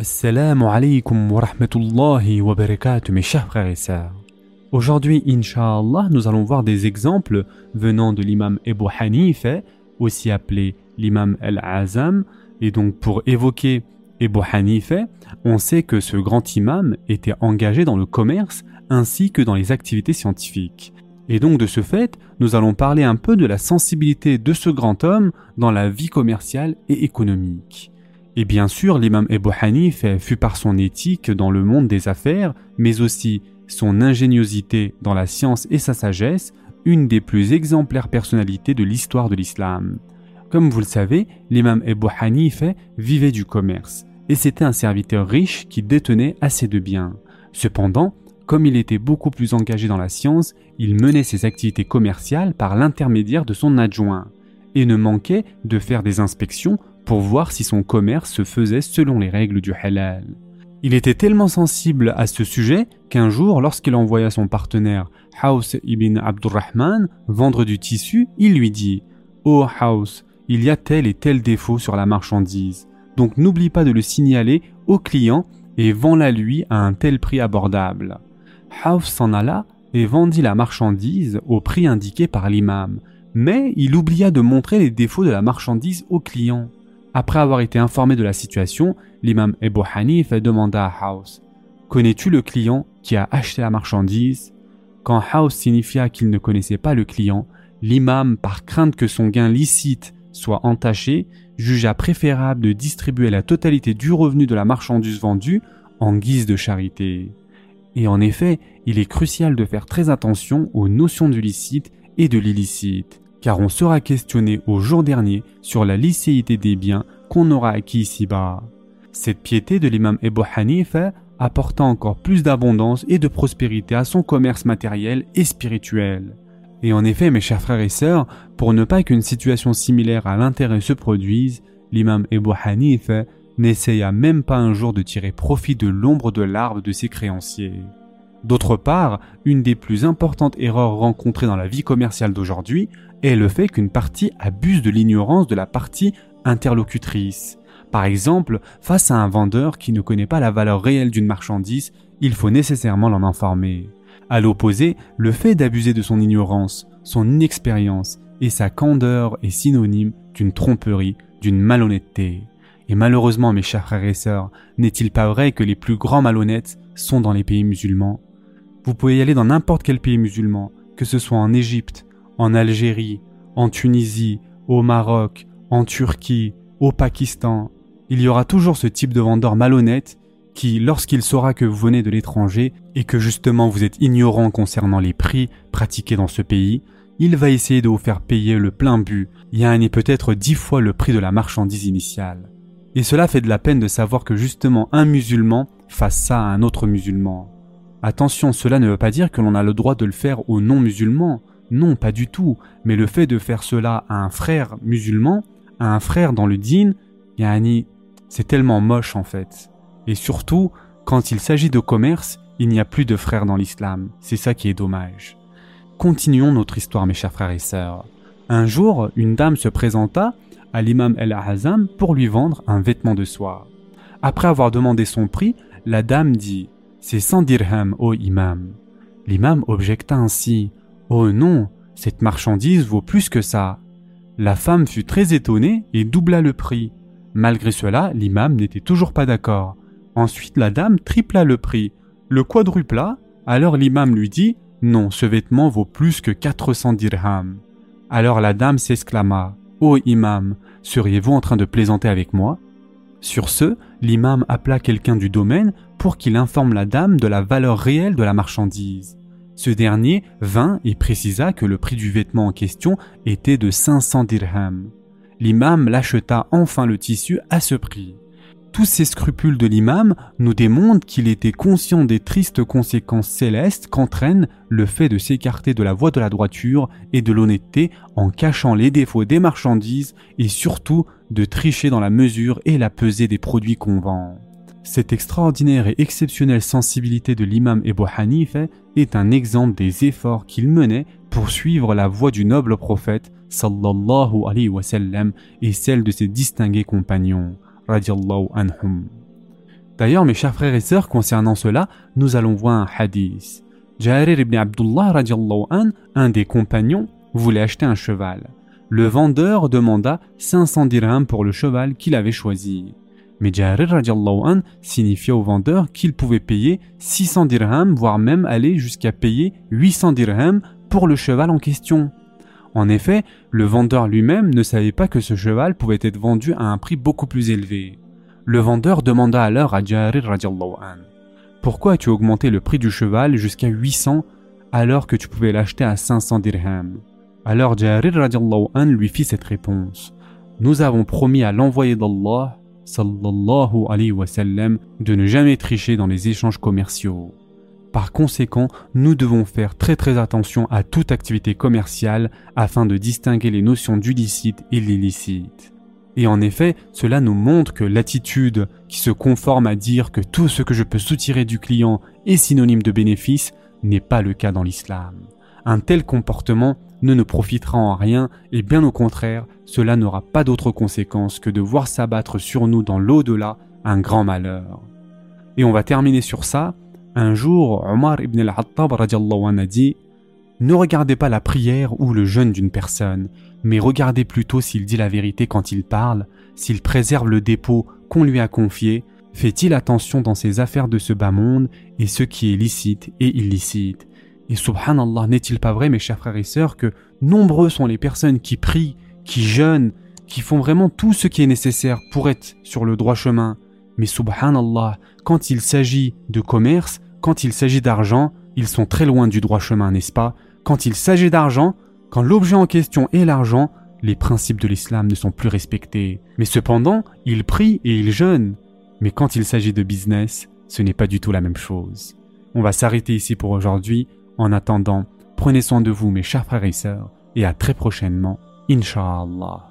Assalamu alaikum wa rahmatullahi wa barakatuh mes chers frères et sœurs. Aujourd'hui, Inch'Allah, nous allons voir des exemples venant de l'imam Ebu Hanifa, aussi appelé l'imam Al-Azam. Et donc, pour évoquer Ebu Hanifa, on sait que ce grand imam était engagé dans le commerce ainsi que dans les activités scientifiques. Et donc, de ce fait, nous allons parler un peu de la sensibilité de ce grand homme dans la vie commerciale et économique. Et bien sûr, l'imam Ebu Hanif fut par son éthique dans le monde des affaires, mais aussi son ingéniosité dans la science et sa sagesse, une des plus exemplaires personnalités de l'histoire de l'islam. Comme vous le savez, l'imam Ebu Hanif vivait du commerce, et c'était un serviteur riche qui détenait assez de biens. Cependant, comme il était beaucoup plus engagé dans la science, il menait ses activités commerciales par l'intermédiaire de son adjoint, et ne manquait de faire des inspections pour voir si son commerce se faisait selon les règles du halal. Il était tellement sensible à ce sujet qu'un jour, lorsqu'il envoya son partenaire Haus ibn Abdurrahman vendre du tissu, il lui dit Oh Haus, il y a tel et tel défaut sur la marchandise, donc n'oublie pas de le signaler au client et vends-la lui à un tel prix abordable. Haus s'en alla et vendit la marchandise au prix indiqué par l'imam, mais il oublia de montrer les défauts de la marchandise au client. Après avoir été informé de la situation, l'imam Ebu Hanif demanda à House Connais-tu le client qui a acheté la marchandise? Quand House signifia qu'il ne connaissait pas le client, l'imam, par crainte que son gain licite soit entaché, jugea préférable de distribuer la totalité du revenu de la marchandise vendue en guise de charité. Et en effet, il est crucial de faire très attention aux notions du licite et de l'illicite car on sera questionné au jour dernier sur la licéité des biens qu'on aura acquis ici-bas. Cette piété de l'imam Ebu Hanifa apporta encore plus d'abondance et de prospérité à son commerce matériel et spirituel. Et en effet, mes chers frères et sœurs, pour ne pas qu'une situation similaire à l'intérêt se produise, l'imam Ebu Hanifa n'essaya même pas un jour de tirer profit de l'ombre de l'arbre de ses créanciers. D'autre part, une des plus importantes erreurs rencontrées dans la vie commerciale d'aujourd'hui est le fait qu'une partie abuse de l'ignorance de la partie interlocutrice. Par exemple, face à un vendeur qui ne connaît pas la valeur réelle d'une marchandise, il faut nécessairement l'en informer. À l'opposé, le fait d'abuser de son ignorance, son inexpérience et sa candeur est synonyme d'une tromperie, d'une malhonnêteté. Et malheureusement, mes chers frères et sœurs, n'est-il pas vrai que les plus grands malhonnêtes sont dans les pays musulmans? Vous pouvez y aller dans n'importe quel pays musulman, que ce soit en Égypte, en Algérie, en Tunisie, au Maroc, en Turquie, au Pakistan, il y aura toujours ce type de vendeur malhonnête qui, lorsqu'il saura que vous venez de l'étranger et que justement vous êtes ignorant concernant les prix pratiqués dans ce pays, il va essayer de vous faire payer le plein but, et peut-être dix fois le prix de la marchandise initiale. Et cela fait de la peine de savoir que justement un musulman fasse ça à un autre musulman. Attention, cela ne veut pas dire que l'on a le droit de le faire aux non-musulmans. Non, pas du tout. Mais le fait de faire cela à un frère musulman, à un frère dans le dîn, yani, c'est tellement moche en fait. Et surtout, quand il s'agit de commerce, il n'y a plus de frères dans l'islam. C'est ça qui est dommage. Continuons notre histoire, mes chers frères et sœurs. Un jour, une dame se présenta à l'imam El-Azam pour lui vendre un vêtement de soie. Après avoir demandé son prix, la dame dit C'est 100 dirhams, ô imam. L'imam objecta ainsi Oh non, cette marchandise vaut plus que ça. La femme fut très étonnée et doubla le prix. Malgré cela, l'imam n'était toujours pas d'accord. Ensuite, la dame tripla le prix, le quadrupla, alors l'imam lui dit Non, ce vêtement vaut plus que 400 dirhams. Alors la dame s'exclama Ô oh, imam, seriez-vous en train de plaisanter avec moi? Sur ce, l'imam appela quelqu'un du domaine pour qu'il informe la dame de la valeur réelle de la marchandise. Ce dernier vint et précisa que le prix du vêtement en question était de 500 dirhams. L'imam l'acheta enfin le tissu à ce prix. Tous ces scrupules de l'imam nous démontrent qu'il était conscient des tristes conséquences célestes qu'entraîne le fait de s'écarter de la voie de la droiture et de l'honnêteté en cachant les défauts des marchandises et surtout de tricher dans la mesure et la pesée des produits qu'on vend. Cette extraordinaire et exceptionnelle sensibilité de l'imam Ebu Hanifa est un exemple des efforts qu'il menait pour suivre la voie du noble prophète sallallahu alayhi wa sallam et celle de ses distingués compagnons anhum. D'ailleurs, mes chers frères et sœurs, concernant cela, nous allons voir un hadith. Jarir ibn Abdullah, an, un des compagnons, voulait acheter un cheval. Le vendeur demanda 500 dirhams pour le cheval qu'il avait choisi. Mais Jarir an signifia au vendeur qu'il pouvait payer 600 dirhams, voire même aller jusqu'à payer 800 dirhams pour le cheval en question. En effet, le vendeur lui-même ne savait pas que ce cheval pouvait être vendu à un prix beaucoup plus élevé. Le vendeur demanda alors à Jarir an Pourquoi as-tu augmenté le prix du cheval jusqu'à 800 alors que tu pouvais l'acheter à 500 dirhams? Alors Jarir an lui fit cette réponse Nous avons promis à l'envoyé d'Allah sallallahu de ne jamais tricher dans les échanges commerciaux. Par conséquent, nous devons faire très très attention à toute activité commerciale afin de distinguer les notions du licite et l'illicite. Et en effet, cela nous montre que l'attitude qui se conforme à dire que tout ce que je peux soutirer du client est synonyme de bénéfice n'est pas le cas dans l'islam. Un tel comportement ne nous profitera en rien et bien au contraire, cela n'aura pas d'autre conséquence que de voir s'abattre sur nous dans l'au-delà un grand malheur. Et on va terminer sur ça. Un jour, Omar ibn al-Hattab a dit Ne regardez pas la prière ou le jeûne d'une personne, mais regardez plutôt s'il dit la vérité quand il parle, s'il préserve le dépôt qu'on lui a confié, fait-il attention dans ses affaires de ce bas monde et ce qui est licite et illicite. Et subhanallah, n'est-il pas vrai, mes chers frères et sœurs, que nombreux sont les personnes qui prient, qui jeûnent, qui font vraiment tout ce qui est nécessaire pour être sur le droit chemin. Mais subhanallah, quand il s'agit de commerce, quand il s'agit d'argent, ils sont très loin du droit chemin, n'est-ce pas? Quand il s'agit d'argent, quand l'objet en question est l'argent, les principes de l'islam ne sont plus respectés. Mais cependant, ils prient et ils jeûnent. Mais quand il s'agit de business, ce n'est pas du tout la même chose. On va s'arrêter ici pour aujourd'hui. En attendant, prenez soin de vous mes chers frères et sœurs, et à très prochainement, Inch'Allah.